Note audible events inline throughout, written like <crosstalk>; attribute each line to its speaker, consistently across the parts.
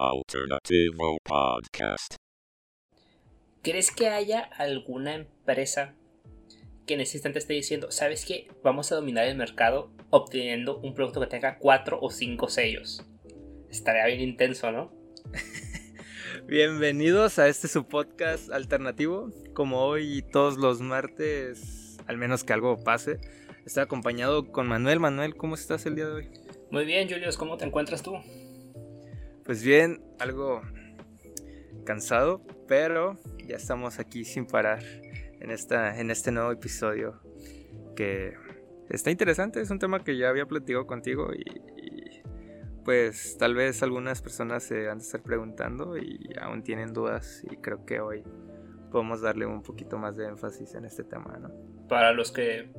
Speaker 1: Alternativo Podcast.
Speaker 2: ¿Crees que haya alguna empresa que en este instante esté diciendo, sabes qué, vamos a dominar el mercado obteniendo un producto que tenga cuatro o cinco sellos? Estaría bien intenso, ¿no? <laughs>
Speaker 3: Bienvenidos a este su podcast alternativo. Como hoy y todos los martes, al menos que algo pase, estoy acompañado con Manuel. Manuel, ¿cómo estás el día de hoy?
Speaker 2: Muy bien, Julius, ¿cómo te encuentras tú?
Speaker 3: Pues bien, algo cansado, pero ya estamos aquí sin parar en, esta, en este nuevo episodio que está interesante. Es un tema que ya había platicado contigo y, pues tal vez algunas personas se han de estar preguntando y aún tienen dudas y creo que hoy podemos darle un poquito más de énfasis en este tema, ¿no?
Speaker 2: Para los que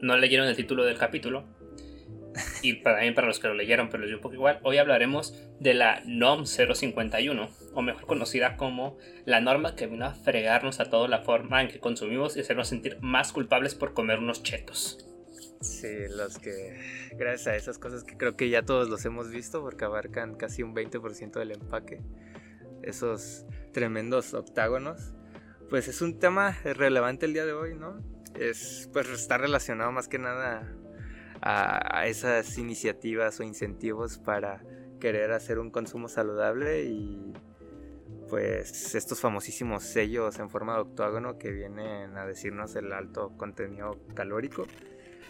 Speaker 2: no leyeron el título del capítulo, y también para los que lo leyeron, pero les dio un poco igual, hoy hablaremos de la NOM 051, o mejor conocida como la norma que vino a fregarnos a toda la forma en que consumimos y hacernos sentir más culpables por comer unos chetos.
Speaker 3: Sí, los que, gracias a esas cosas que creo que ya todos los hemos visto porque abarcan casi un 20% del empaque, esos tremendos octágonos, pues es un tema relevante el día de hoy, ¿no? Es, pues está relacionado más que nada a, esas iniciativas o incentivos para querer hacer un consumo saludable y pues estos famosísimos sellos en forma de octógono que vienen a decirnos el alto contenido calórico.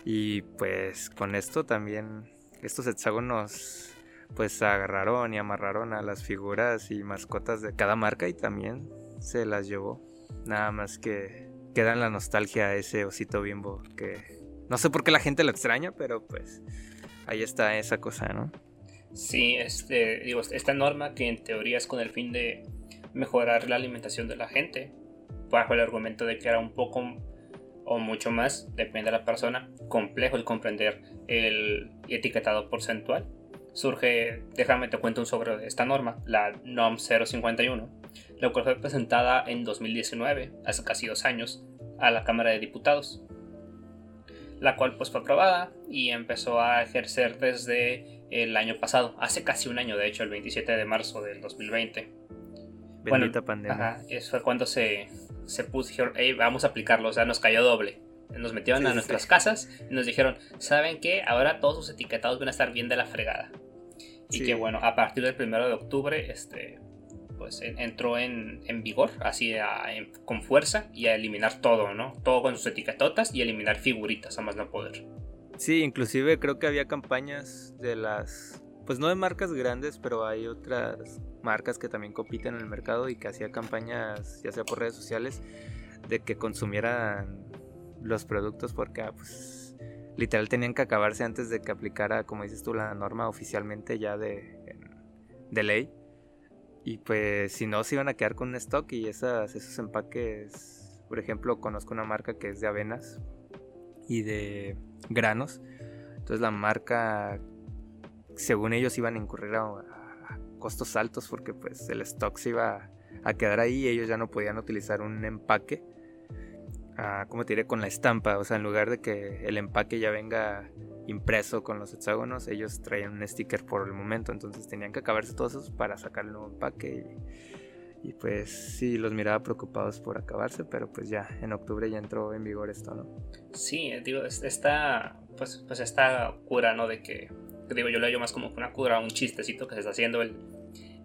Speaker 3: Y pues con esto también estos hexágonos pues agarraron y amarraron a las figuras y mascotas de cada marca y también se las llevó. Nada más que queda la nostalgia ese osito bimbo que no sé por qué la gente lo extraña, pero pues ahí está esa cosa, ¿no?
Speaker 2: Sí, este, digo, esta norma que en teoría es con el fin de mejorar la alimentación de la gente, bajo el argumento de que era un poco o mucho más, depende de la persona, complejo el comprender el etiquetado porcentual. Surge, déjame te cuento un sobre esta norma, la NOM 051, la cual fue presentada en 2019, hace casi dos años, a la Cámara de Diputados la cual pues fue aprobada y empezó a ejercer desde el año pasado, hace casi un año de hecho, el 27 de marzo del 2020.
Speaker 3: Bendita pandemia.
Speaker 2: Ajá, eso fue cuando se, se puso, dijeron, vamos a aplicarlo, o sea, nos cayó doble. Nos metieron a nuestras casas y nos dijeron, ¿saben qué? Ahora todos sus etiquetados van a estar bien de la fregada. Y que bueno, a partir del 1 de octubre, este, pues entró en, vigor, así con fuerza y a eliminar todo, ¿no? Todo con sus etiquetotas y eliminar figuritas a más no poder.
Speaker 3: Sí, inclusive creo que había campañas de las, pues no de marcas grandes, pero hay otras marcas que también compiten en el mercado y que hacía campañas, ya sea por redes sociales, de que consumieran los productos porque ah, pues literal tenían que acabarse antes de que aplicara, como dices tú, la norma oficialmente ya de, de ley. Y pues si no, se iban a quedar con un stock y esas, esos empaques, por ejemplo, conozco una marca que es de avenas y de granos. Entonces la marca, según ellos, iban a incurrir a, costos altos porque pues el stock se iba a quedar ahí y ellos ya no podían utilizar un empaque, ah, como te diré, con la estampa. O sea, en lugar de que el empaque ya venga impreso con los hexágonos, ellos traían un sticker por el momento, entonces tenían que acabarse todos esos para sacar el nuevo empaque y, pues sí, los miraba preocupados por acabarse, pero pues ya en octubre ya entró en vigor esto, ¿no?
Speaker 2: Sí, digo, esta, pues, pues esta cura, ¿no? De que, digo, yo lo veo más como una cura, un chistecito que se está haciendo el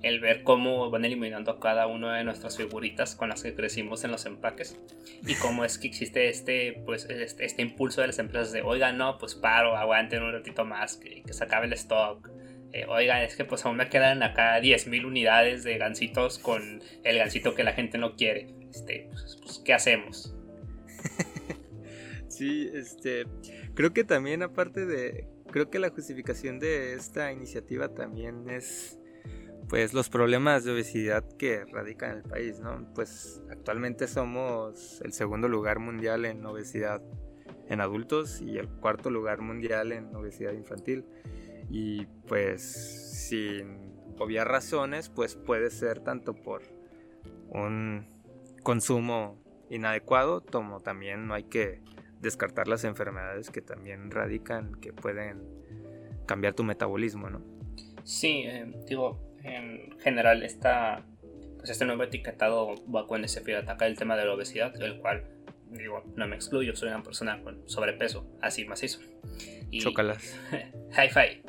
Speaker 2: el ver cómo van eliminando a cada una de nuestras figuritas con las que crecimos en los empaques y cómo es que existe este pues este, este impulso de las empresas de oigan no pues paro aguanten un ratito más que, se acabe el stock. Eh, oigan es que pues aún me quedan acá 10.000 unidades de gansitos con el gansito que la gente no quiere este pues, pues qué hacemos <laughs>
Speaker 3: sí este creo que también aparte de creo que la justificación de esta iniciativa también es pues los problemas de obesidad que radican en el país, ¿no? Pues actualmente somos el segundo lugar mundial en obesidad en adultos y el cuarto lugar mundial en obesidad infantil. Y pues sin obvias razones, pues puede ser tanto por un consumo inadecuado, como también no hay que descartar las enfermedades que también radican, que pueden cambiar tu metabolismo, ¿no?
Speaker 2: Sí, eh, digo, en general esta, pues este nuevo etiquetado va con ese fin de atacar el tema de la obesidad, el cual digo, no me excluyo, soy una persona con sobrepeso, así macizo.
Speaker 3: Y, Chócalas. <laughs>
Speaker 2: Hi-fi.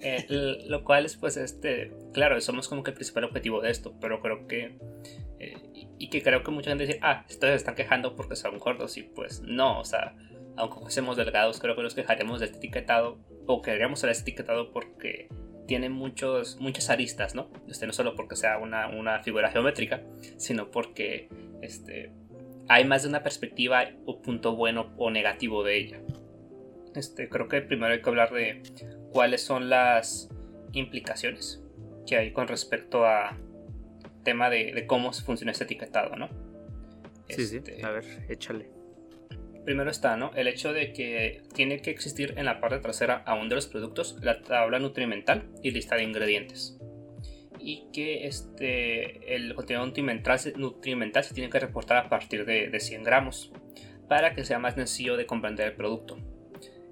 Speaker 2: Eh, lo cual es, pues, este, claro, somos como que el principal objetivo de esto, pero creo que, eh, y que creo que mucha gente dice, ah, ustedes se están quejando porque son gordos, y pues no, o sea, aunque fuésemos delgados, creo que nos quejaremos de este etiquetado, o querríamos ser este etiquetado porque tiene muchos, muchas aristas, ¿no? Este, no solo porque sea una, una figura geométrica, sino porque, este, hay más de una perspectiva o punto bueno o negativo de ella. Este, creo que primero hay que hablar de cuáles son las implicaciones que hay con respecto a tema de, cómo funciona este etiquetado, ¿no?
Speaker 3: Sí, sí, este, a ver, échale.
Speaker 2: Primero está, ¿no? El hecho de que tiene que existir en la parte trasera aún de los productos la tabla nutrimental y lista de ingredientes y que este, el contenido nutrimental, nutrimental se tiene que reportar a partir de, 100 gramos para que sea más sencillo de comprender el producto.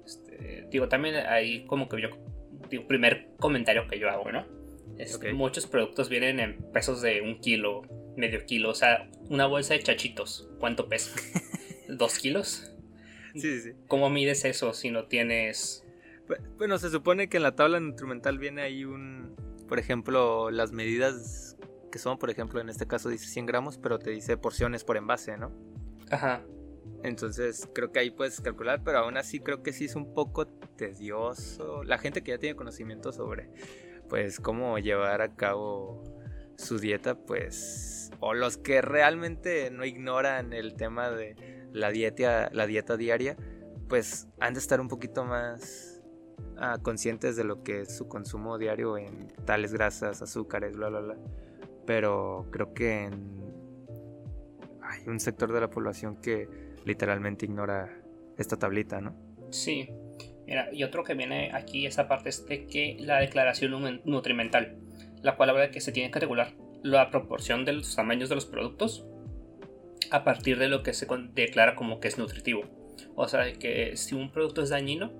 Speaker 2: Este, digo, también hay como que yo, digo, primer comentario que yo hago, ¿no? Este, muchos productos vienen en pesos de un kilo, medio kilo, o sea, una bolsa de chachitos, ¿cuánto pesa? <laughs> ¿Dos kilos?
Speaker 3: Sí, sí.
Speaker 2: ¿Cómo mides eso si no tienes...
Speaker 3: Bueno, se supone que en la tabla nutrimental viene ahí un, por ejemplo, las medidas que son, por ejemplo, en este caso dice 100 gramos, pero te dice porciones por envase, ¿no?
Speaker 2: Ajá.
Speaker 3: Entonces creo que ahí puedes calcular, pero aún así creo que sí es un poco tedioso. La gente que ya tiene conocimiento sobre, pues, cómo llevar a cabo su dieta, pues, o los que realmente no ignoran el tema de la dieta, la dieta diaria, pues han de estar un poquito más conscientes de lo que es su consumo diario en tales grasas, azúcares, bla, bla, bla. Pero creo que hay un sector de la población que literalmente ignora esta tablita, ¿no?
Speaker 2: Sí. Mira, y otro que viene aquí, esa parte es de que la declaración nutrimental, la cual habla de que se tiene que regular la proporción de los tamaños de los productos a partir de lo que se declara como que es nutritivo. O sea, que si un producto es dañino,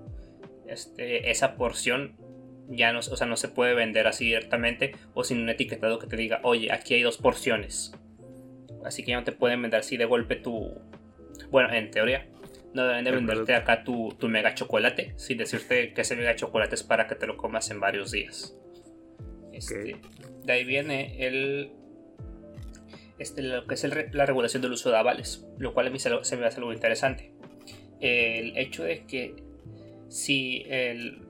Speaker 2: este, esa porción ya no, o sea, no se puede vender así directamente o sin un etiquetado que te diga, oye, aquí hay dos porciones. Así que ya no te pueden vender así de golpe tu... Bueno, en teoría, no deben de venderte acá tu, tu, mega chocolate sin decirte que ese mega chocolate es para que te lo comas en varios días. Este, de ahí viene el... Este, lo que es la regulación del uso de avales, lo cual a mí se, se me hace algo interesante. El hecho de que si el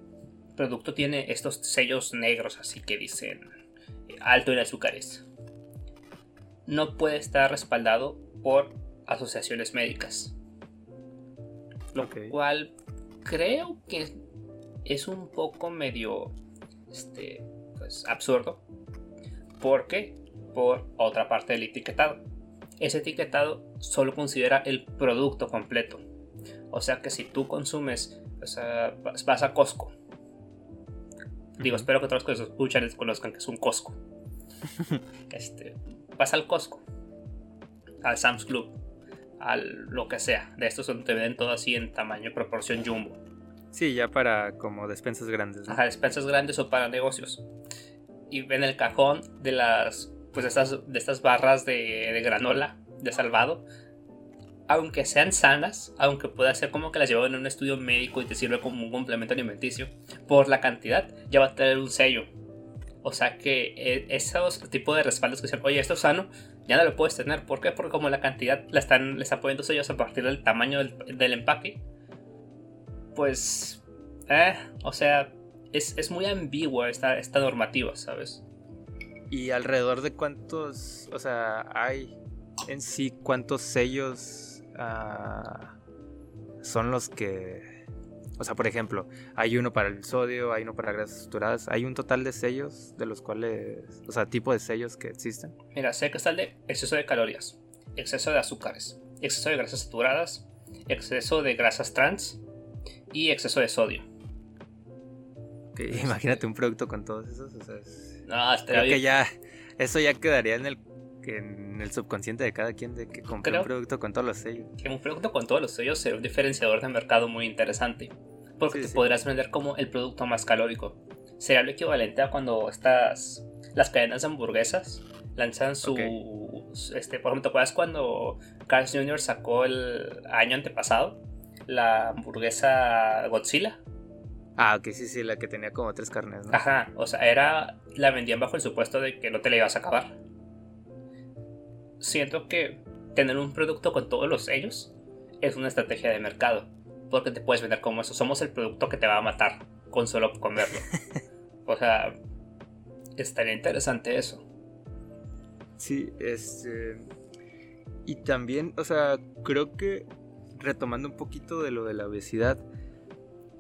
Speaker 2: producto tiene estos sellos negros, así que dicen eh, alto en azúcares, no puede estar respaldado por asociaciones médicas. Lo cual creo que es un poco medio este, pues, absurdo. Porque por otra parte del etiquetado. Ese etiquetado solo considera el producto completo. O sea que si tú consumes o sea, vas a Costco. Digo, espero que todos los que escuchan conozcan que es un Costco. <laughs> este, vas al Costco, al Sam's Club, al lo que sea. De estos te venden todo así en tamaño, proporción jumbo.
Speaker 3: Sí, ya para como despensas grandes.
Speaker 2: Ajá, despensas grandes o para negocios. Y ven el cajón de las, pues estas, de estas barras de, de granola de salvado aunque sean sanas, aunque pueda ser como que las llevo en un estudio médico y te sirve como un complemento alimenticio, por la cantidad ya va a tener un sello. O sea que eh, esos tipos de respaldos que dicen, oye, esto es sano, ya no lo puedes tener. ¿Por qué? Porque como la cantidad la están, le están poniendo sellos a partir del tamaño del, empaque, pues, eh, o sea, es, muy ambigua esta, esta normativa, ¿sabes?
Speaker 3: ¿Y alrededor de cuántos, o sea, hay en sí cuántos sellos Ah, son los que... O sea, por ejemplo, hay uno para el sodio, hay uno para grasas saturadas. ¿Hay un total de sellos de los cuales... O sea, tipo de sellos que existen?
Speaker 2: Mira, sé que está el de exceso de calorías, exceso de azúcares, exceso de grasas saturadas, exceso de grasas trans y exceso de sodio. <laughs>
Speaker 3: imagínate un producto con todos esos. O sea, no, creo que ya... Eso ya quedaría en el en el subconsciente de cada quien de que compre un producto con todos los sellos.
Speaker 2: Que un producto con todos los sellos será un diferenciador de mercado muy interesante. Porque te podrás vender como el producto más calórico. Será lo equivalente a cuando las cadenas de hamburguesas lanzan su, este, por ejemplo, ¿te acuerdas cuando Carl Jr. sacó el año antepasado la hamburguesa Godzilla?
Speaker 3: Ah, ok, sí, sí, la que tenía como tres carnes, ¿no?
Speaker 2: Ajá, o sea, era, la vendían bajo el supuesto de que no te la ibas a acabar. Siento que tener un producto con todos los sellos es una estrategia de mercado, porque te puedes vender como eso, somos el producto que te va a matar con solo comerlo. <laughs> o sea, estaría interesante eso.
Speaker 3: Sí, este... Y también, o sea, creo que retomando un poquito de lo de la obesidad,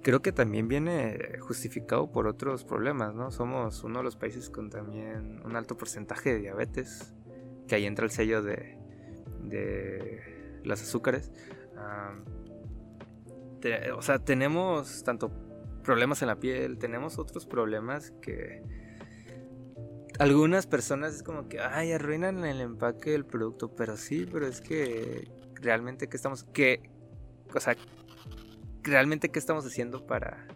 Speaker 3: creo que también viene justificado por otros problemas, ¿no? Somos uno de los países con también un alto porcentaje de diabetes, que ahí entra el sello de, de las azúcares. o sea, tenemos tanto problemas en la piel, tenemos otros problemas que algunas personas es como que, ay, arruinan el empaque del producto, pero sí, pero es que realmente qué estamos, que, o sea, realmente qué estamos haciendo para,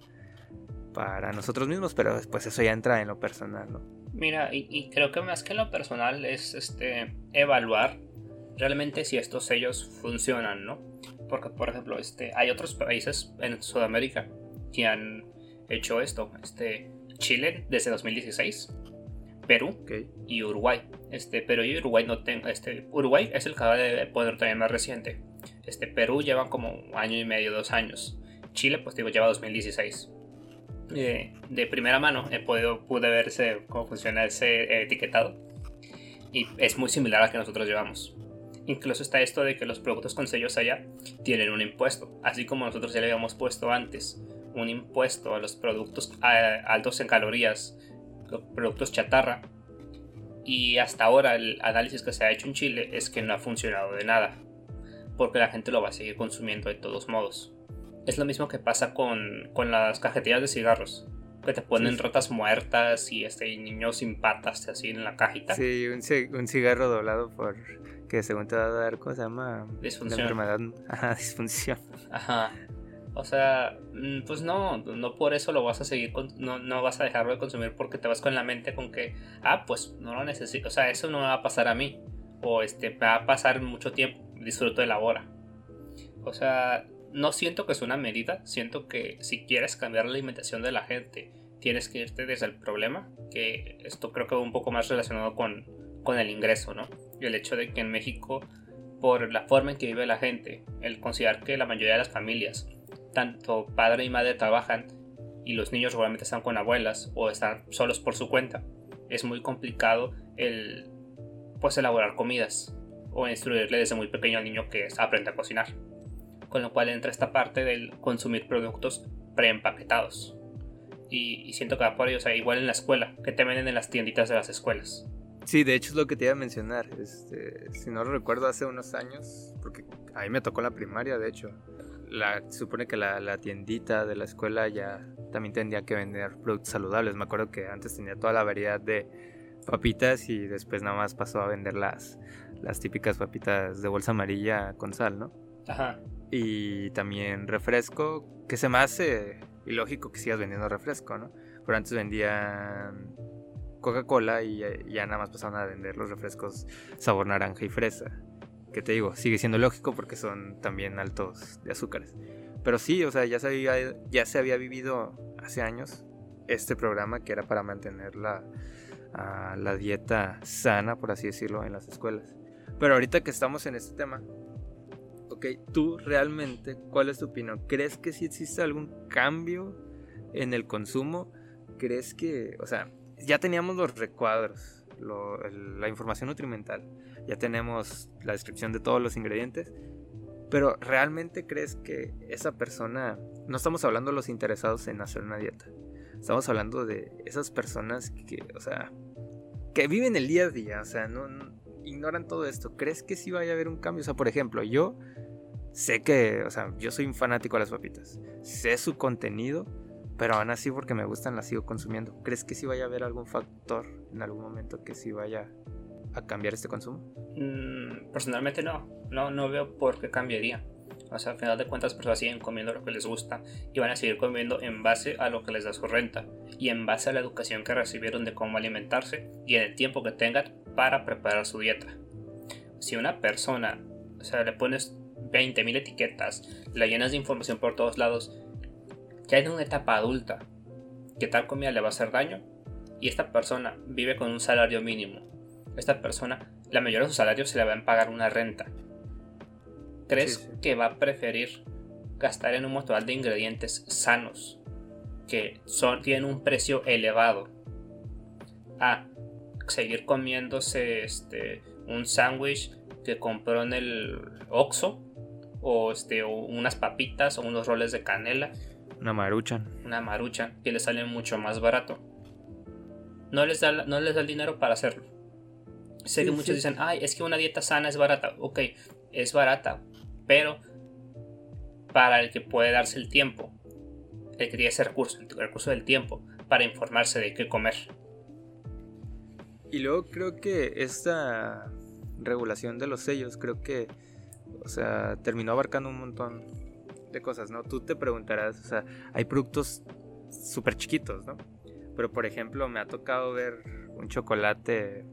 Speaker 3: para nosotros mismos, pero después eso ya entra en lo personal, ¿no?
Speaker 2: Mira, y, creo que más que en lo personal es este evaluar realmente si estos sellos funcionan, ¿no? Porque, por ejemplo, este, hay otros países en Sudamérica que han hecho esto. Este, Chile desde 2016 Perú y Uruguay. Este, Perú y Uruguay no tengo. Este, Uruguay es el que de poder también más reciente. Este, Perú lleva como un año y medio, dos años. Chile, pues digo, lleva 2016. Eh, de primera mano he podido, pude verse cómo funciona ese etiquetado. Y es muy similar a que nosotros llevamos. Incluso está esto de que los productos con sellos allá tienen un impuesto. Así como nosotros ya le habíamos puesto antes un impuesto a los productos eh, altos en calorías productos chatarra. Y hasta ahora el análisis que se ha hecho en Chile es que no ha funcionado de nada, porque la gente lo va a seguir consumiendo de todos modos. Es lo mismo que pasa con, con las cajetillas de cigarros, que te ponen rotas muertas y este niños sin patas así en la cajita.
Speaker 3: Sí, un, un cigarro doblado por que según te va a dar, ¿cómo se llama?
Speaker 2: Disfunción.
Speaker 3: enfermedad. Ajá, <laughs> disfunción.
Speaker 2: Ajá. O sea, mm, pues no, no por eso lo vas a seguir, no, no vas a dejarlo de consumir porque te vas con la mente con que, ah, pues no lo necesito, o sea, eso no me va a pasar a mí, o este, me va a pasar mucho tiempo, disfruto de la hora. O sea, no siento que es una medida, siento que si quieres cambiar la alimentación de la gente, tienes que irte desde el problema, que esto creo que va un poco más relacionado con, con el ingreso, ¿no? Y el hecho de que en México, por la forma en que vive la gente, el considerar que la mayoría de las familias tanto padre y madre trabajan y los niños regularmente están con abuelas o están solos por su cuenta, es muy complicado el pues elaborar comidas o instruirle desde muy pequeño al niño que aprende a cocinar. Con lo cual entra esta parte del consumir productos preempaquetados. Y, y siento que va por ello, o sea, igual en la escuela, que te venden en las tienditas de las escuelas.
Speaker 3: Sí, de hecho es lo que te iba a mencionar. Este, si no lo recuerdo, hace unos años, porque a mí me tocó la primaria, de hecho, la, supone que la, tiendita de la escuela ya también tendría que vender productos saludables. Me acuerdo que antes tenía toda la variedad de papitas y después nada más pasó a vender las, las típicas papitas de bolsa amarilla con sal, ¿no?
Speaker 2: Ajá.
Speaker 3: Y también refresco, que se me hace ilógico que sigas vendiendo refresco, ¿no? Pero antes vendían Coca-Cola y ya nada más pasaron a vender los refrescos sabor naranja y fresa que te digo, sigue siendo lógico porque son también altos de azúcares. Pero sí, o sea, ya se había, ya se había vivido hace años este programa que era para mantener la, la dieta sana, por así decirlo, en las escuelas. Pero ahorita que estamos en este tema, ok, tú realmente, ¿cuál es tu opinión? ¿Crees que sí existe algún cambio en el consumo? ¿Crees que, o sea, ya teníamos los recuadros, la información nutrimental? ya tenemos la descripción de todos los ingredientes, pero ¿realmente crees que esa persona, no estamos hablando de los interesados en hacer una dieta, estamos hablando de esas personas que, o sea, que viven el día a día, o sea, no, ignoran todo esto, ¿crees que sí vaya a haber un cambio? O sea, por ejemplo, yo sé que, o sea, yo soy un fanático de las papitas, sé su contenido, pero aún así porque me gustan las sigo consumiendo. ¿Crees que sí vaya a haber algún factor en algún momento que sí vaya a cambiar este consumo?
Speaker 2: Mm, personalmente no, no, no veo por qué cambiaría. O sea, al final de cuentas, personas siguen comiendo lo que les gusta y van a seguir comiendo en base a lo que les da su renta y en base a la educación que recibieron de cómo alimentarse y en el tiempo que tengan para preparar su dieta. Si una persona, o sea, le pones 20.000 etiquetas, la llenas de información por todos lados, ya en una etapa adulta, que tal comida le va a hacer daño, y esta persona vive con un salario mínimo. Esta persona, la mayoría de su salario se le va a pagar una renta. ¿Crees que va a preferir gastar en un motor de ingredientes sanos que son, tienen un precio elevado a seguir comiéndose este, un sándwich que compró en el Oxxo o, este, unas papitas o unos roles de canela.
Speaker 3: Una maruchan.
Speaker 2: Una maruchan que le sale mucho más barato. No les da, no les da el dinero para hacerlo. Sé que muchos dicen, ay, es que una dieta sana es barata. Ok, es barata, pero para el que puede darse el tiempo, el que tiene ese recurso, el recurso del tiempo, para informarse de qué comer.
Speaker 3: Y luego creo que esta regulación de los sellos, creo que, o sea, terminó abarcando un montón de cosas, ¿no? Tú te preguntarás, o sea, hay productos súper chiquitos, ¿no? Pero por ejemplo, me ha tocado ver un chocolate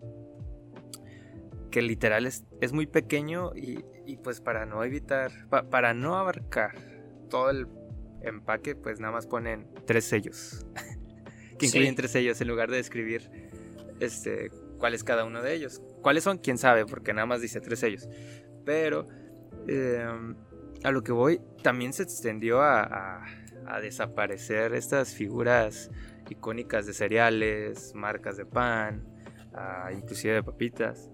Speaker 3: que literal es, es muy pequeño y, pues para no evitar, para no abarcar todo el empaque, pues nada más ponen tres sellos. <laughs> que incluyen tres sellos en lugar de escribir este, cuál es cada uno de ellos. ¿Cuáles son? Quién sabe, porque nada más dice tres sellos. Pero em, a lo que voy, también se extendió a, desaparecer estas figuras icónicas de cereales, marcas de pan, inclusive de papitas.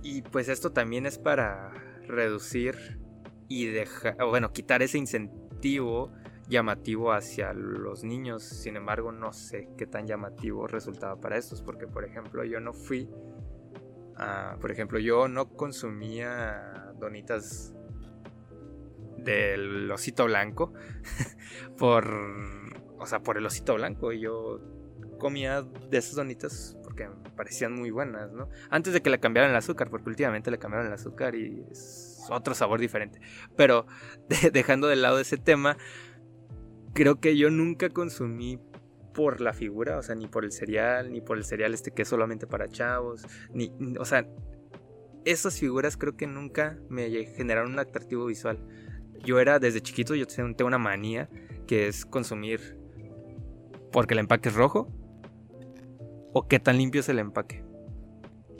Speaker 3: Y pues esto también es para reducir y dejar, bueno, quitar ese incentivo llamativo hacia los niños. Sin embargo, no sé qué tan llamativo resultaba para estos, porque por ejemplo yo no fui, por ejemplo yo no consumía donitas del osito blanco <laughs> por, o sea, por el osito blanco. Yo comía de esas donitas porque me parecían muy buenas, ¿no? Antes de que le cambiaran el azúcar, porque últimamente le cambiaron el azúcar y es otro sabor diferente. Pero <laughs> dejando de lado ese tema, creo que yo nunca consumí por la figura, o sea, ni por el cereal, ni por el cereal este que es solamente para chavos, ni, o sea, esas figuras creo que nunca me generaron un atractivo visual. Yo era desde chiquito, yo tengo una manía que es consumir porque el empaque es rojo o qué tan limpio es el empaque.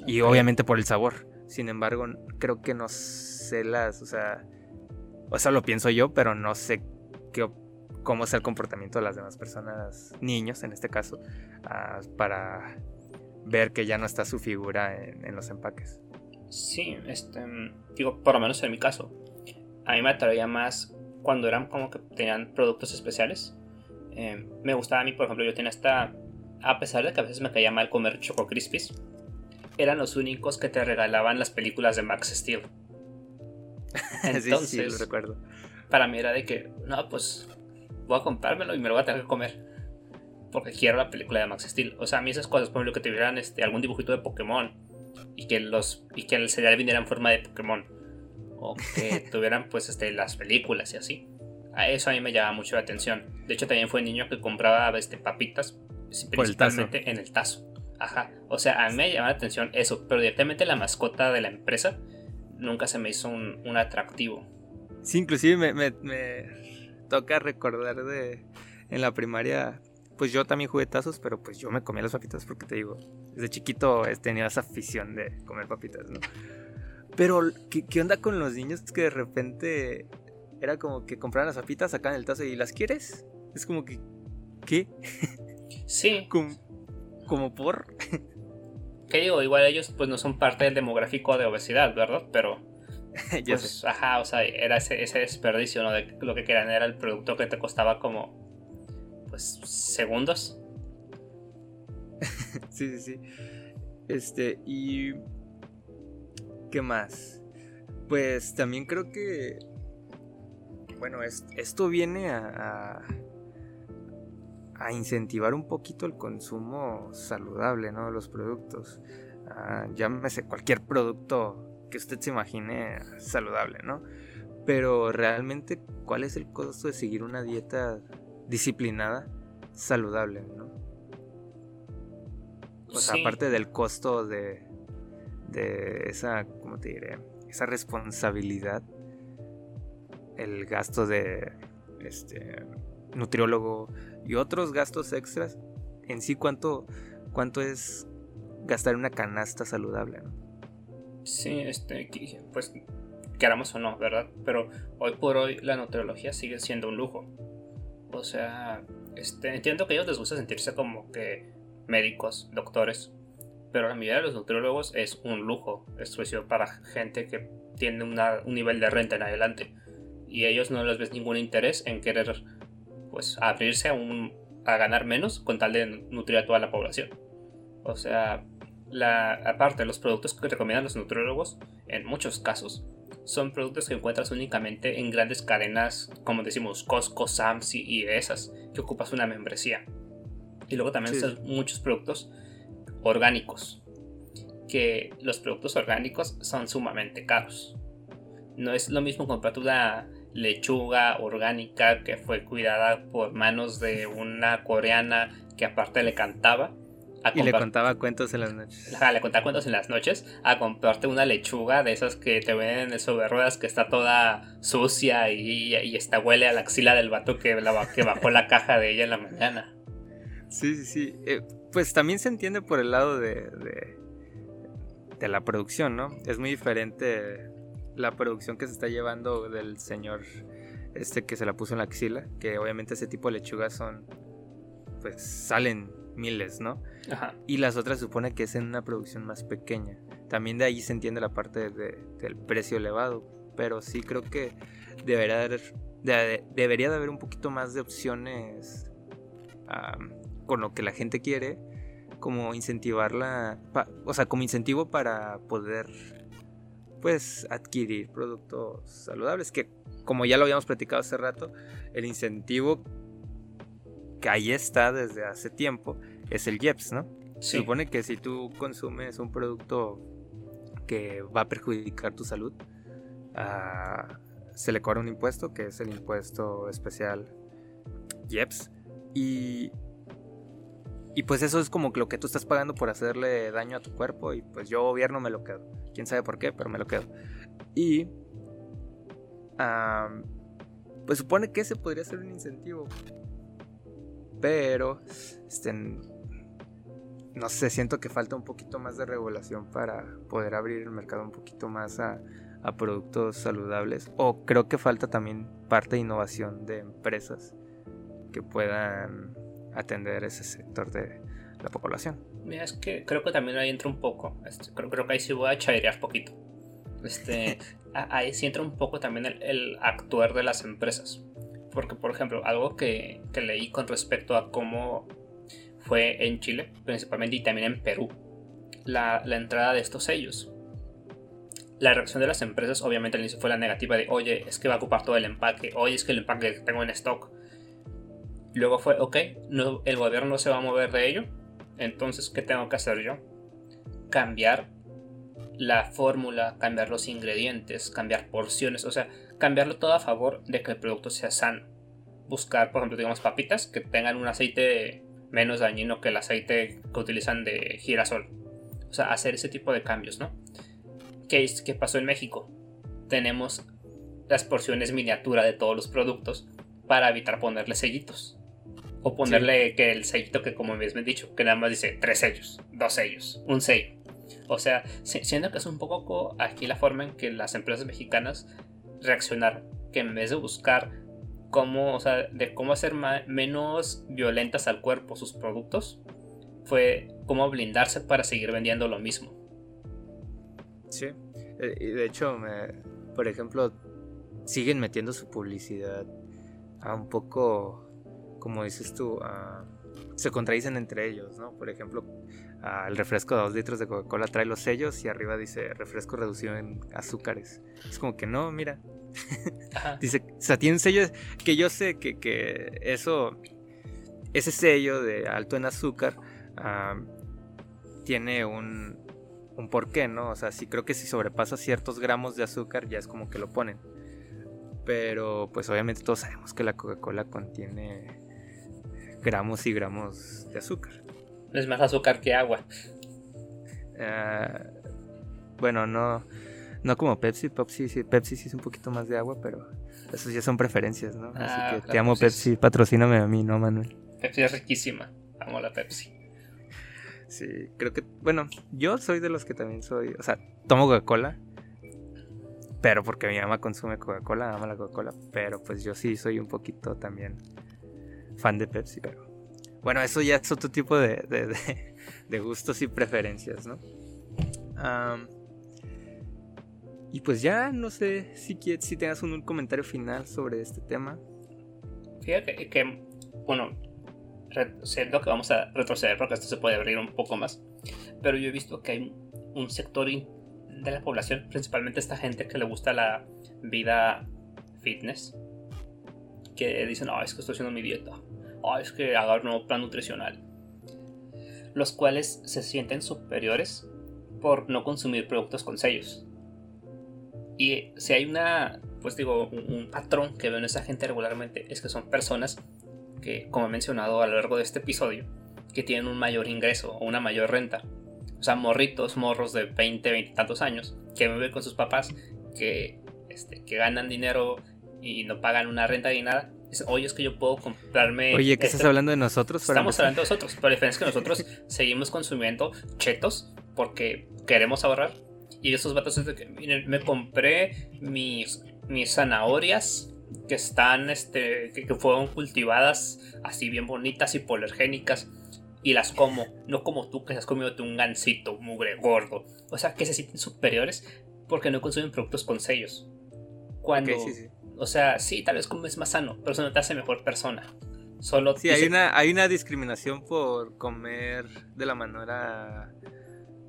Speaker 3: Y obviamente por el sabor. Sin embargo, creo que no sé las, o sea, o sea, lo pienso yo, pero no sé qué cómo es el comportamiento de las demás personas, niños en este caso, ah, para ver que ya no está su figura en, los empaques.
Speaker 2: Sí, este, digo, por lo menos en mi caso, a mí me atraía más cuando eran como que tenían productos especiales. Eh, me gustaba a mí, por ejemplo, yo tenía esta, a pesar de que a veces me caía mal comer Choco Crispies, eran los únicos que te regalaban las películas de Max Steel. <laughs>
Speaker 3: Entonces, sí, lo recuerdo.
Speaker 2: Para mí era de que, no, pues voy a comprármelo y me lo voy a tener que comer. Porque quiero la película de Max Steel. O sea, a mí esas cosas, por ejemplo, que tuvieran este, algún dibujito de Pokémon y que, los, y que el cereal viniera en forma de Pokémon. O que <laughs> tuvieran pues este, las películas y así. A eso a mí me llama mucho la atención. De hecho, también fue niño que compraba este, papitas principalmente en el tazo. Ajá. O sea, a mí me llama la atención eso, pero directamente la mascota de la empresa nunca se me hizo un, atractivo.
Speaker 3: Sí, inclusive me toca recordar de en la primaria, pues yo también jugué tazos, pero pues yo me comía las papitas porque te digo, desde chiquito tenía esa afición de comer papitas, ¿no? Pero, ¿qué, onda con los niños que de repente era como que compraban las papitas, sacaban el tazo y las quieres? Es como que, ¿qué?
Speaker 2: Sí. <laughs>
Speaker 3: como, como por...
Speaker 2: ¿Qué digo? Igual ellos pues no son parte del demográfico de obesidad, ¿verdad? Pero <laughs> pues, ajá, o sea, era ese, desperdicio, ¿no? De lo que querían era el producto que te costaba como, pues, segundos. <laughs>
Speaker 3: sí, sí, sí. Este, y... ¿Qué más? Pues también creo que... Bueno, esto viene a, a, incentivar un poquito el consumo saludable, ¿no? De los productos. Ah, llámese cualquier producto que usted se imagine saludable, ¿no? Pero realmente, ¿cuál es el costo de seguir una dieta disciplinada, saludable, ¿no? O sea, aparte del costo de, de esa, ¿cómo te diré? Esa responsabilidad, el gasto de este nutriólogo y otros gastos extras, en sí cuánto, cuánto es gastar una canasta saludable, ¿no?
Speaker 2: Sí, este, pues queramos o no, ¿verdad? Pero hoy por hoy la nutriología sigue siendo un lujo. O sea, este, entiendo que a ellos les gusta sentirse como que médicos, doctores, pero la mayoría de los nutriólogos es un lujo, es para gente que tiene un nivel de renta en adelante y ellos no les ves ningún interés en querer pues abrirse a, un, a ganar menos con tal de nutrir a toda la población. O sea, la, aparte, los productos que recomiendan los nutriólogos, en muchos casos, son productos que encuentras únicamente en grandes cadenas, como decimos, Costco, Sam's y, esas, que ocupas una membresía. Y luego también son muchos productos orgánicos, que los productos orgánicos son sumamente caros. No es lo mismo comprarte una lechuga orgánica que fue cuidada por manos de una coreana que aparte le cantaba
Speaker 3: y le contaba cuentos en las noches.
Speaker 2: Ajá, le contaba cuentos en las noches a comprarte una lechuga de esas que te venden en sobre ruedas que está toda sucia y, y, está huele a la axila del vato que, la, que bajó la caja de ella en la mañana.
Speaker 3: Sí, sí, sí. Eh, pues también se entiende por el lado de, de, de la producción, ¿no? Es muy diferente la producción que se está llevando del señor este que se la puso en la axila, que obviamente ese tipo de lechugas son, pues salen miles, ¿no? Y las otras supone que es en una producción más pequeña. También de ahí se entiende la parte del precio elevado, pero sí creo que debería, haber, debería de haber un poquito más de opciones con lo que la gente quiere, como incentivarla, o sea, como incentivo para poder pues adquirir productos saludables que como ya lo habíamos platicado hace rato el incentivo que ahí está desde hace tiempo, es el IEPS, ¿no? Se supone que si tú consumes un producto que va a perjudicar tu salud, ah, se le cobra un impuesto, que es el impuesto especial IEPS. Y, y pues eso es como lo que tú estás pagando por hacerle daño a tu cuerpo y pues yo gobierno me lo quedo. Quién sabe por qué, pero me lo quedo. Y... pues supone que ese podría ser un incentivo pero, este, no sé, siento que falta un poquito más de regulación para poder abrir el mercado un poquito más a, productos saludables. O creo que falta también parte de innovación de empresas que puedan atender ese sector de la población.
Speaker 2: Mira, es que creo que también ahí entra un poco. Este, creo, creo, que ahí sí voy a chairear poquito. Este, <laughs> ahí sí entra un poco también el, el actuar de las empresas. Porque, por ejemplo, algo que, leí con respecto a cómo fue en Chile, principalmente, y también en Perú, la, entrada de estos sellos. La reacción de las empresas, obviamente, al inicio fue la negativa de, oye, es que va a ocupar todo el empaque, oye, es que el empaque que tengo en stock. Luego fue, ok, no, el gobierno no se va a mover de ello, entonces, ¿qué tengo que hacer yo? Cambiar la fórmula, cambiar los ingredientes, cambiar porciones, o sea, cambiarlo todo a favor de que el producto sea sano. Buscar, por ejemplo, digamos papitas que tengan un aceite menos dañino que el aceite que utilizan de girasol. O sea, hacer ese tipo de cambios, ¿no? ¿Qué, qué pasó en México? Tenemos las porciones miniatura de todos los productos para evitar ponerle sellitos. O ponerle que el sellito que como me he dicho, que nada más dice tres sellos, dos sellos, un sello. O sea, siendo que es un poco aquí la forma en que las empresas mexicanas reaccionar, que en vez de buscar cómo, o sea, de cómo hacer menos violentas al cuerpo sus productos, fue cómo blindarse para seguir vendiendo lo mismo.
Speaker 3: Sí, eh, de hecho, por ejemplo, siguen metiendo su publicidad a un poco, como dices tú, se contradicen entre ellos, ¿no? Por ejemplo, el refresco de 2 litros de Coca-Cola trae los sellos y arriba dice refresco reducido en azúcares. Es como que no, mira. Dice, o sea, tiene un sello que yo sé que, que eso, ese sello de alto en azúcar, tiene un, un porqué, ¿no? O sea, sí creo que si sobrepasa ciertos gramos de azúcar ya es como que lo ponen. Pero pues obviamente todos sabemos que la Coca-Cola contiene gramos y gramos de azúcar.
Speaker 2: Es más azúcar que agua.
Speaker 3: Ah, bueno, no, no como Pepsi. Pepsi, sí, Pepsi sí es un poquito más de agua, pero eso ya son preferencias, ¿no? Así
Speaker 2: Ah,
Speaker 3: que te amo
Speaker 2: es-
Speaker 3: Pepsi, patrocíname a mí, ¿no, Manuel?
Speaker 2: Pepsi es riquísima. Amo la Pepsi.
Speaker 3: Sí, creo que, bueno, yo soy de los que también soy, o sea, tomo Coca-Cola, pero porque mi mamá consume Coca-Cola, ama la Coca-Cola, pero pues yo sí soy un poquito también fan de Pepsi, pero bueno, eso ya es otro tipo de, de- de- de gustos y preferencias, ¿no? Am, y pues ya, no sé si, si tengas un, comentario final sobre este tema.
Speaker 2: Fíjate que, bueno, siento que vamos a retroceder porque esto se puede abrir un poco más. Pero yo he visto que hay un sector de la población, principalmente esta gente que le gusta la vida fitness, que dicen, ah, es que estoy haciendo mi dieta, ah, es que hago un nuevo plan nutricional. Los cuales se sienten superiores por no consumir productos con sellos. Y si hay una, pues digo, un, un patrón que veo en esa gente regularmente es que son personas que, como he mencionado a lo largo de este episodio, que tienen un mayor ingreso o una mayor renta. O sea, morritos, morros de 20, 20 y tantos años, que viven con sus papás, que, este, que ganan dinero y no pagan una renta ni nada. Oye, es que yo puedo comprarme...
Speaker 3: Oye, ¿qué
Speaker 2: este-
Speaker 3: estás hablando de nosotros?
Speaker 2: Estamos hablando de nosotros, pero la diferencia es que nosotros <laughs> seguimos consumiendo chetos porque queremos ahorrar. Y esos vatos es de que, miren, me compré mis, mis zanahorias que están, este, que, que fueron cultivadas así bien bonitas y polergénicas y las como, no como tú que has comido un gansito, mugre, gordo. O sea, que se sienten superiores porque no consumen productos con sellos. Cuando,
Speaker 3: sí, sí.
Speaker 2: o sea, sí, tal vez comes más sano, pero eso no te hace mejor persona. Solo
Speaker 3: Sí, hay una, hay una discriminación por comer de la manera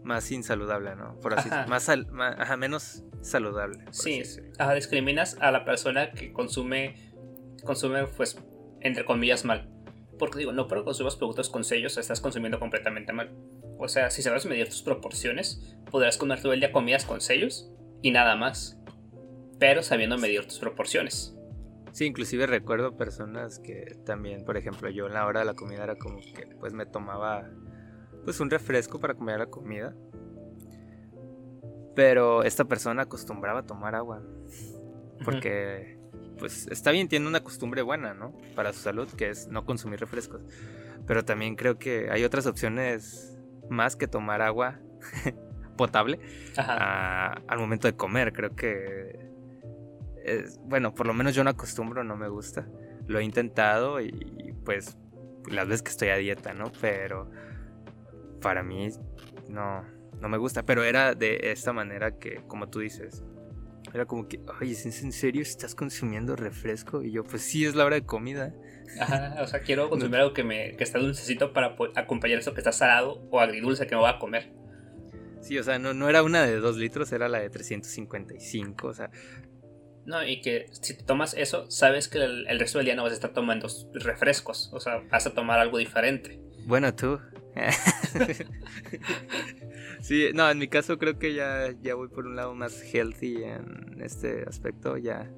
Speaker 3: más insaludable, ¿no? Por así
Speaker 2: Ajá.
Speaker 3: decirlo. Más, sal- ma- ajá, menos saludable. por
Speaker 2: Sí,
Speaker 3: así
Speaker 2: ajá, discriminas a la persona que consume, consume, pues, entre comillas, mal. Porque digo, no porque consumas productos con sellos estás consumiendo completamente mal. O sea, si sabes medir tus proporciones, podrás comer todo el día comidas con sellos y nada más. Pero sabiendo medir tus proporciones.
Speaker 3: Sí, inclusive recuerdo personas que también, por ejemplo, yo en la hora de la comida era como que pues me tomaba pues un refresco para comer la comida. Pero esta persona acostumbraba a tomar agua. Porque pues está bien, tiene una costumbre buena, ¿no? Para su salud, que es no consumir refrescos. Pero también creo que hay otras opciones más que tomar agua <laughs> potable
Speaker 2: Ajá.
Speaker 3: a- al momento de comer. Creo que, es- bueno, por lo menos yo no acostumbro, no me gusta. Lo he intentado y pues las veces que estoy a dieta, ¿no? Pero para mí no, no me gusta. Pero era de esta manera que, como tú dices, era como que, oye, ¿es en serio estás consumiendo refresco? Y yo, pues sí, es la hora de comida.
Speaker 2: Ajá, o sea, quiero consumir algo que, me, que está dulcecito para acompañar eso que está salado o agridulce que me voy a comer.
Speaker 3: Sí, o sea, no, no era una de 2 litros, era la de 355. O sea,
Speaker 2: No, y que si te tomas eso, sabes que el, el resto del día no vas a estar tomando refrescos. O sea, vas a tomar algo diferente.
Speaker 3: Bueno, tú. <laughs> sí, no, en mi caso creo que ya, ya voy por un lado más healthy en este aspecto. Ya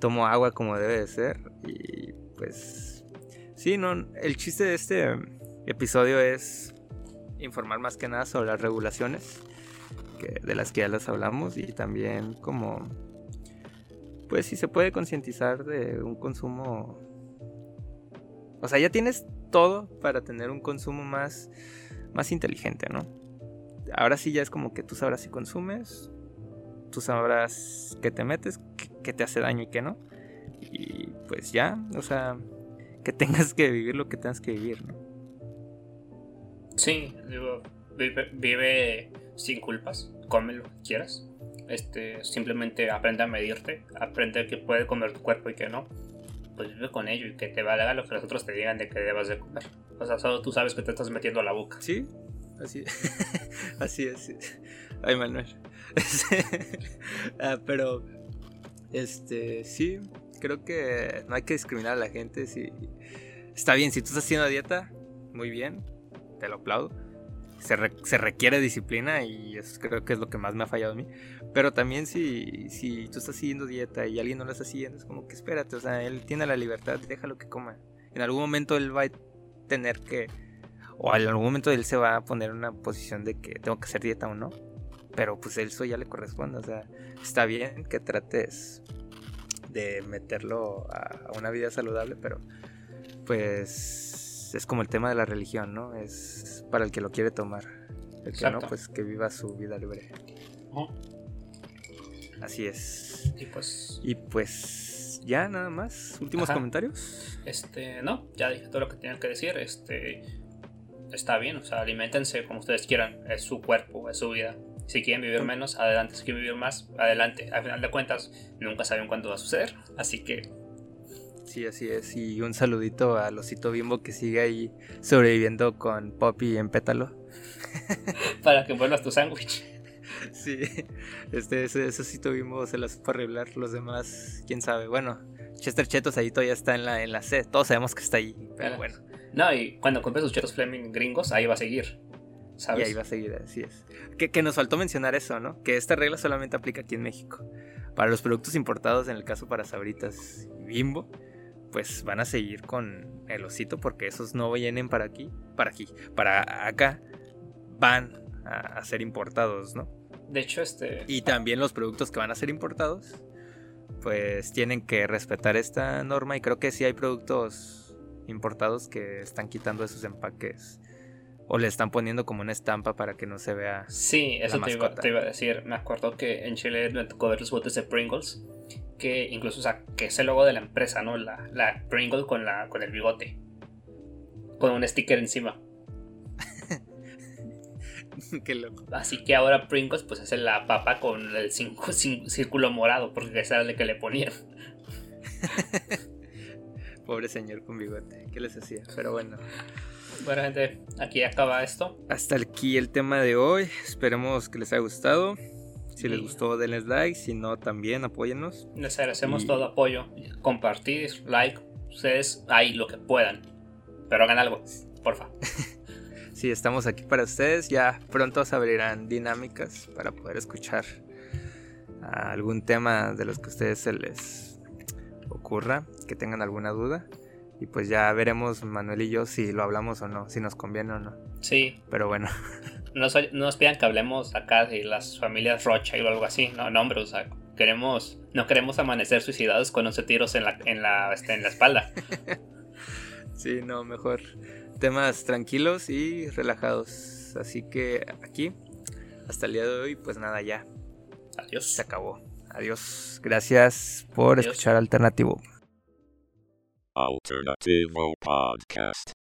Speaker 3: tomo agua como debe de ser. Y pues, sí, no, el chiste de este episodio es informar más que nada sobre las regulaciones que, de las que ya las hablamos y también como, pues si se puede concientizar de un consumo o sea, ya tienes todo para tener un consumo más, más inteligente, ¿no? Ahora sí ya es como que tú sabrás si consumes, tú sabrás qué te metes, qué, qué te hace daño y qué no. Y pues ya, o sea, que tengas que vivir lo que tengas que vivir, ¿no?
Speaker 2: Sí, digo, vive, sin culpas, come lo que quieras. Este, simplemente aprende a medirte, aprende que puede comer tu cuerpo y que no. Pues vive con ello y que te valga lo que los otros te digan de que debas de comer. O sea, solo tú sabes que te estás metiendo a la boca.
Speaker 3: Sí, así, <laughs> así es. Ay, Manuel. <laughs> Ah, pero, este, sí, creo que no hay que discriminar a la gente. Está bien, si tú estás haciendo dieta, muy bien, te lo aplaudo. Se, requiere disciplina y eso creo que es lo que más me ha fallado a mí. Pero también si, si tú estás siguiendo dieta y alguien no la está siguiendo, es como que espérate, o sea, él tiene la libertad, déjalo que coma. En algún momento él va a tener que, o en algún momento él se va a poner en una posición de que tengo que hacer dieta o no. Pero pues eso ya le corresponde, o sea, está bien que trates de meterlo a una vida saludable, pero pues es como el tema de la religión, ¿no? Es para el que lo quiere tomar. El que no, pues que viva su vida libre. Así es.
Speaker 2: Y pues.
Speaker 3: Y pues. Ya, nada más. ¿Últimos comentarios?
Speaker 2: Este, no, ya dije todo lo que tenían que decir. Este. Está bien, o sea, alimentense como ustedes quieran. Es su cuerpo, es su vida. Si quieren vivir menos, adelante. Si quieren vivir más, adelante. Al final de cuentas, nunca saben cuándo va a suceder. Así que
Speaker 3: Sí, así es. Y un saludito a Losito Bimbo que sigue ahí sobreviviendo con Poppy en pétalo. <laughs>
Speaker 2: Para que vuelvas tu sándwich. <laughs>
Speaker 3: Sí, este, ese, osito Bimbo se las puede arreglar. Los demás, quién sabe. Bueno, Chester Chetos ahí todavía está en la, en la C. Todos sabemos que está ahí, pero ah. bueno.
Speaker 2: No, y cuando compres sus chetos Fleming gringos, ahí va a seguir. ¿sabes?
Speaker 3: Y ahí va a seguir, así es. Que, que nos faltó mencionar eso, ¿no? Que esta regla solamente aplica aquí en México. Para los productos importados, en el caso para Sabritas y Bimbo, pues van a seguir con el osito porque esos no vienen para aquí, para aquí, para acá van a, ser importados, ¿no?
Speaker 2: De hecho, este...
Speaker 3: Y también los productos que van a ser importados, pues tienen que respetar esta norma y creo que sí hay productos importados que están quitando esos empaques o le están poniendo como una estampa para que no se vea.
Speaker 2: Sí, eso te iba, te iba, a decir. Me acuerdo que en Chile me tocó ver los botes de Pringles que incluso, o sea, que es el logo de la empresa, ¿no? La, la Pringle con, la, con el bigote. Con un sticker encima. <laughs>
Speaker 3: Qué loco.
Speaker 2: Así que ahora Pringles pues es la papa con el círculo morado, porque ese era el que le ponían. <laughs>
Speaker 3: Pobre señor con bigote, ¿qué les hacía? Pero bueno.
Speaker 2: Bueno gente, aquí acaba esto.
Speaker 3: Hasta aquí el tema de hoy. Esperemos que les haya gustado. Si les gustó, denles like. Si no, también apóyennos.
Speaker 2: Les agradecemos todo apoyo. Compartir, like. Ustedes ahí lo que puedan. Pero hagan algo, porfa. <laughs>
Speaker 3: sí, estamos aquí para ustedes. Ya pronto se abrirán dinámicas para poder escuchar algún tema de los que a ustedes se les ocurra, que tengan alguna duda. Y pues ya veremos Manuel y yo si lo hablamos o no, si nos conviene o no.
Speaker 2: Sí.
Speaker 3: Pero bueno. <laughs>
Speaker 2: no, nos pidan que hablemos acá de las familias Rocha o algo así. No, no, hombre, o sea, queremos, no queremos amanecer suicidados con 11 tiros en la, en la, este, en la espalda. <laughs>
Speaker 3: sí, no, mejor temas tranquilos y relajados. Así que aquí, hasta el día de hoy, pues nada, ya.
Speaker 2: Adiós.
Speaker 3: Se acabó. Adiós. Gracias por escuchar Alternativo. Alternativo Podcast.